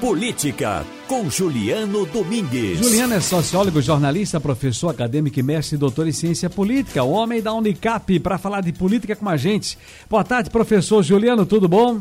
Política, com Juliano Domingues. Juliano é sociólogo, jornalista, professor acadêmico e mestre e doutor em ciência política, o homem da Unicap, para falar de política com a gente. Boa tarde, professor Juliano, tudo bom?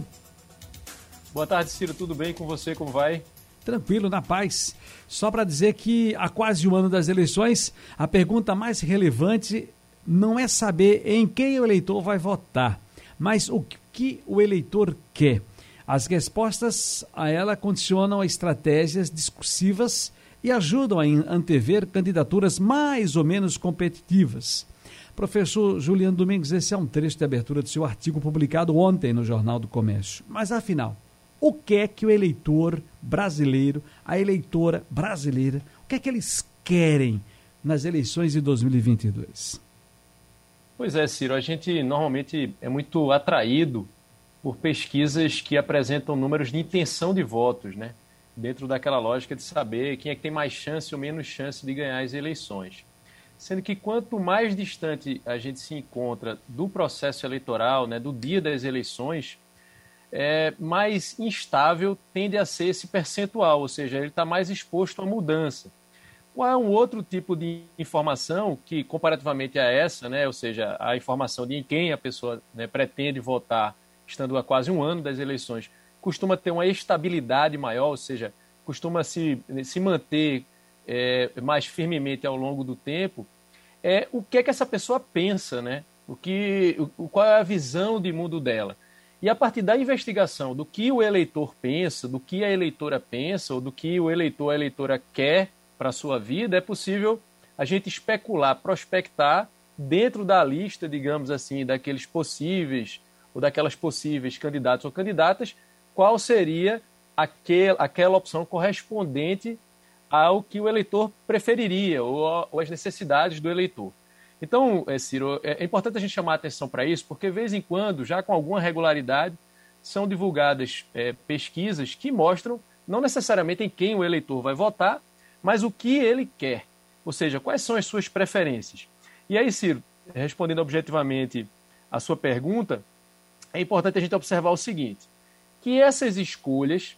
Boa tarde, Ciro, tudo bem com você? Como vai? Tranquilo, na paz. Só para dizer que há quase um ano das eleições, a pergunta mais relevante não é saber em quem o eleitor vai votar, mas o que o eleitor quer. As respostas a ela condicionam a estratégias discursivas e ajudam a antever candidaturas mais ou menos competitivas. Professor Juliano Domingues, esse é um trecho de abertura do seu artigo publicado ontem no Jornal do Comércio. Mas afinal, o que é que o eleitor brasileiro, a eleitora brasileira, o que é que eles querem nas eleições de 2022? Pois é, Ciro, a gente normalmente é muito atraído por pesquisas que apresentam números de intenção de votos, né? dentro daquela lógica de saber quem é que tem mais chance ou menos chance de ganhar as eleições. Sendo que quanto mais distante a gente se encontra do processo eleitoral, né, do dia das eleições, é, mais instável tende a ser esse percentual, ou seja, ele está mais exposto à mudança. Qual é um outro tipo de informação que, comparativamente a essa, né, ou seja, a informação de em quem a pessoa né, pretende votar estando há quase um ano das eleições, costuma ter uma estabilidade maior, ou seja, costuma se, se manter é, mais firmemente ao longo do tempo, é o que é que essa pessoa pensa, né? O que, o, qual é a visão de mundo dela. E a partir da investigação do que o eleitor pensa, do que a eleitora pensa, ou do que o eleitor, a eleitora quer para a sua vida, é possível a gente especular, prospectar dentro da lista, digamos assim, daqueles possíveis ou daquelas possíveis candidatos ou candidatas, qual seria aquel, aquela opção correspondente ao que o eleitor preferiria ou, ou as necessidades do eleitor. Então, é, Ciro, é, é importante a gente chamar a atenção para isso, porque, de vez em quando, já com alguma regularidade, são divulgadas é, pesquisas que mostram não necessariamente em quem o eleitor vai votar, mas o que ele quer. Ou seja, quais são as suas preferências. E aí, Ciro, respondendo objetivamente a sua pergunta, é importante a gente observar o seguinte, que essas escolhas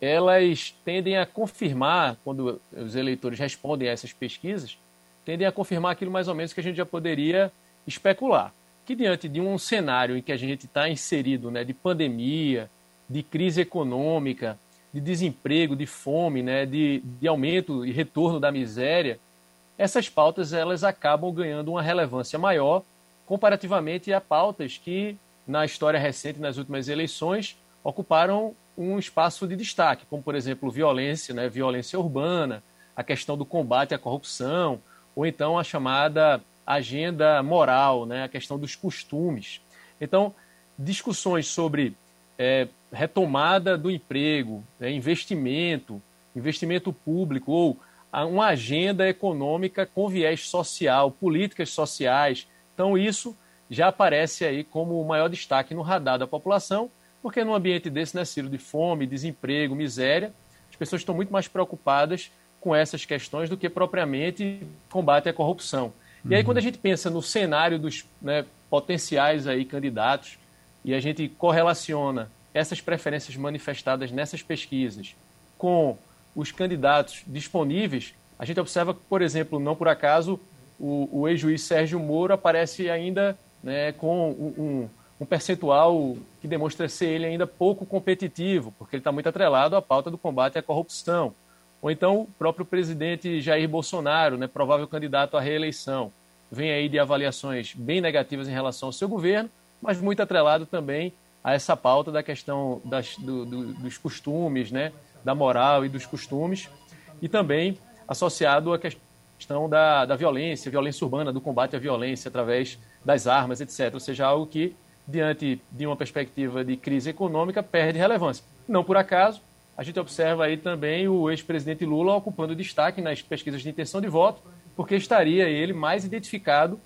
elas tendem a confirmar, quando os eleitores respondem a essas pesquisas, tendem a confirmar aquilo mais ou menos que a gente já poderia especular. Que diante de um cenário em que a gente está inserido né, de pandemia, de crise econômica, de desemprego, de fome, né, de, de aumento e retorno da miséria, essas pautas elas acabam ganhando uma relevância maior comparativamente a pautas que na história recente, nas últimas eleições, ocuparam um espaço de destaque, como, por exemplo, violência, né, violência urbana, a questão do combate à corrupção, ou então a chamada agenda moral, né, a questão dos costumes. Então, discussões sobre é, retomada do emprego, né, investimento, investimento público, ou uma agenda econômica com viés social, políticas sociais. Então, isso já aparece aí como o maior destaque no radar da população, porque num ambiente desse, né, Ciro, de fome, desemprego, miséria, as pessoas estão muito mais preocupadas com essas questões do que propriamente combate à corrupção. Uhum. E aí, uhum. quando a gente pensa no cenário dos né, potenciais aí candidatos e a gente correlaciona essas preferências manifestadas nessas pesquisas com os candidatos disponíveis, a gente observa que, por exemplo, não por acaso, o, o ex-juiz Sérgio Moro aparece ainda né, com um, um, percentual que demonstra ser ele ainda pouco competitivo, porque ele está muito atrelado à pauta do combate à corrupção. Ou então o próprio presidente Jair Bolsonaro, né, provável candidato à reeleição, vem aí de avaliações bem negativas em relação ao seu governo, mas muito atrelado também a essa pauta da questão das, do, do, dos costumes, né, da moral e dos costumes, e também associado à questão da, da violência, violência urbana, do combate à violência através das armas, etc. Ou seja, algo que, diante de uma perspectiva de crise econômica, perde relevância. Não por acaso, a gente observa aí também o ex-presidente Lula ocupando destaque nas pesquisas de intenção de voto, porque estaria ele mais identificado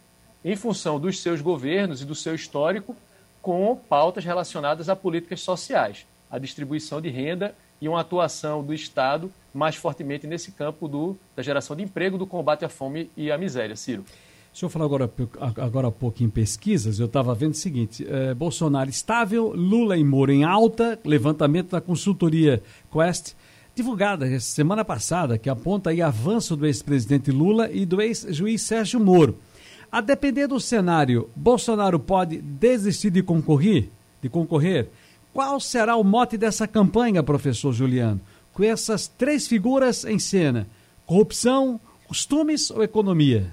em função dos seus governos e do seu histórico com pautas relacionadas a políticas sociais, a distribuição de renda e uma atuação do Estado mais fortemente nesse campo do, da geração de emprego, do combate à fome e à miséria. Ciro. O senhor falou agora, agora há pouco em pesquisas, eu estava vendo o seguinte: é, Bolsonaro estável, Lula e Moro em alta, levantamento da consultoria Quest, divulgada semana passada, que aponta aí avanço do ex-presidente Lula e do ex-juiz Sérgio Moro. A depender do cenário, Bolsonaro pode desistir de concorrer? De concorrer? Qual será o mote dessa campanha, professor Juliano? Com essas três figuras em cena: corrupção, costumes ou economia?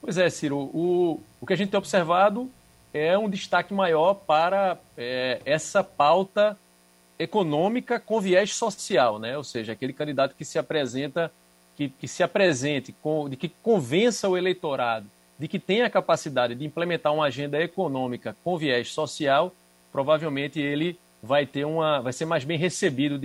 Pois é, Ciro. O, o que a gente tem observado é um destaque maior para é, essa pauta econômica com viés social, né? Ou seja, aquele candidato que se apresenta, que, que se apresente, com, de que convença o eleitorado de que tem a capacidade de implementar uma agenda econômica com viés social, provavelmente ele vai ter uma, vai ser mais bem recebido,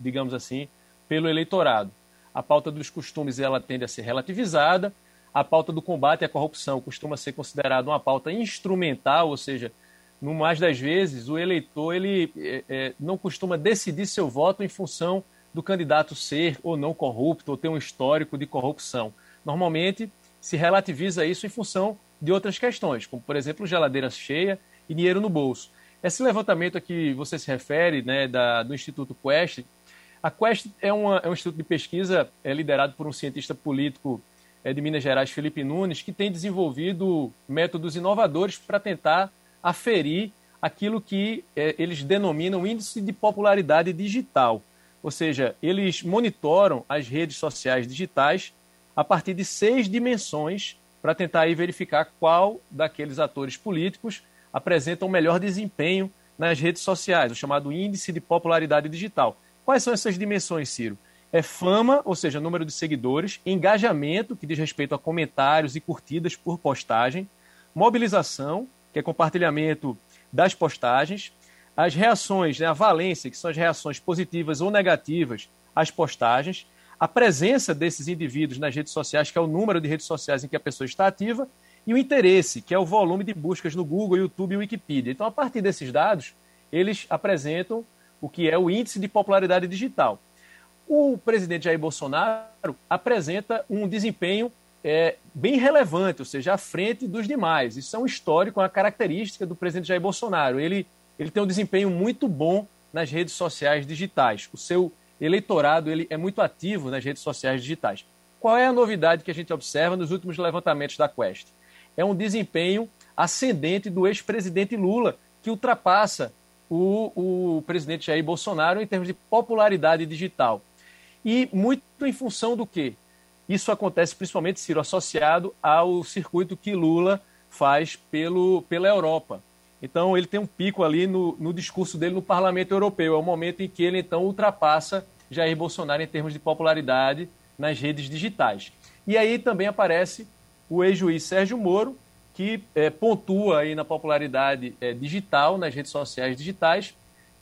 digamos assim, pelo eleitorado. A pauta dos costumes ela tende a ser relativizada. A pauta do combate à corrupção costuma ser considerada uma pauta instrumental, ou seja, no mais das vezes, o eleitor ele é, é, não costuma decidir seu voto em função do candidato ser ou não corrupto ou ter um histórico de corrupção. Normalmente se relativiza isso em função de outras questões, como por exemplo geladeira cheia e dinheiro no bolso. Esse levantamento a que você se refere, né, da, do Instituto Quest, a Quest é, uma, é um instituto de pesquisa é liderado por um cientista político é, de Minas Gerais, Felipe Nunes, que tem desenvolvido métodos inovadores para tentar aferir aquilo que é, eles denominam índice de popularidade digital. Ou seja, eles monitoram as redes sociais digitais a partir de seis dimensões para tentar aí verificar qual daqueles atores políticos apresenta o melhor desempenho nas redes sociais, o chamado índice de popularidade digital. Quais são essas dimensões, Ciro? É fama, ou seja, número de seguidores, engajamento, que diz respeito a comentários e curtidas por postagem, mobilização, que é compartilhamento das postagens, as reações, né, a valência, que são as reações positivas ou negativas às postagens, a presença desses indivíduos nas redes sociais, que é o número de redes sociais em que a pessoa está ativa, e o interesse, que é o volume de buscas no Google, YouTube e Wikipedia. Então, a partir desses dados, eles apresentam o que é o índice de popularidade digital. O presidente Jair Bolsonaro apresenta um desempenho é, bem relevante, ou seja, à frente dos demais. Isso é um histórico, uma característica do presidente Jair Bolsonaro. Ele, ele tem um desempenho muito bom nas redes sociais digitais. O seu eleitorado ele é muito ativo nas redes sociais digitais. Qual é a novidade que a gente observa nos últimos levantamentos da Quest? É um desempenho ascendente do ex-presidente Lula, que ultrapassa o, o presidente Jair Bolsonaro em termos de popularidade digital. E muito em função do quê? Isso acontece principalmente, Ciro, associado ao circuito que Lula faz pelo, pela Europa. Então, ele tem um pico ali no, no discurso dele no Parlamento Europeu. É o momento em que ele, então, ultrapassa Jair Bolsonaro em termos de popularidade nas redes digitais. E aí também aparece o ex-juiz Sérgio Moro, que é, pontua aí na popularidade é, digital, nas redes sociais digitais,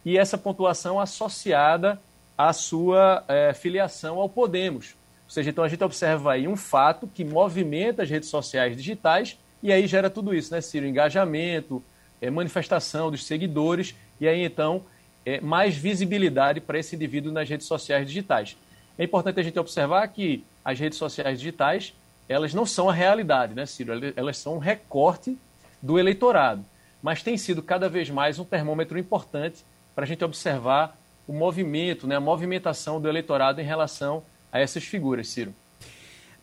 e essa pontuação associada à sua é, filiação ao Podemos. Ou seja, então a gente observa aí um fato que movimenta as redes sociais digitais e aí gera tudo isso, né, Ciro? Engajamento, é, manifestação dos seguidores e aí então é, mais visibilidade para esse indivíduo nas redes sociais digitais. É importante a gente observar que as redes sociais digitais elas não são a realidade, né, Ciro? Elas são um recorte do eleitorado, mas tem sido cada vez mais um termômetro importante para a gente observar o movimento, né, a movimentação do eleitorado em relação a essas figuras, Ciro.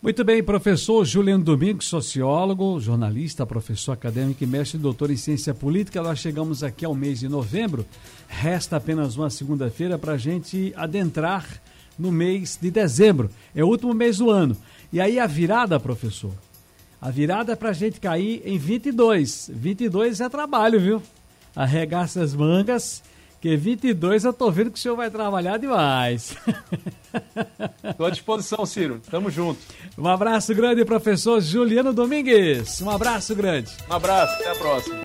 Muito bem, professor Juliano Domingos, sociólogo, jornalista, professor acadêmico e mestre doutor em ciência política. Nós chegamos aqui ao mês de novembro. Resta apenas uma segunda-feira para a gente adentrar no mês de dezembro. É o último mês do ano. E aí a virada, professor? A virada é para a gente cair em 22. 22 é trabalho, viu? Arregaça as mangas porque 22 eu tô vendo que o senhor vai trabalhar demais. Estou à disposição, Ciro. Tamo junto. Um abraço grande, professor Juliano Domingues. Um abraço grande. Um abraço, até a próxima.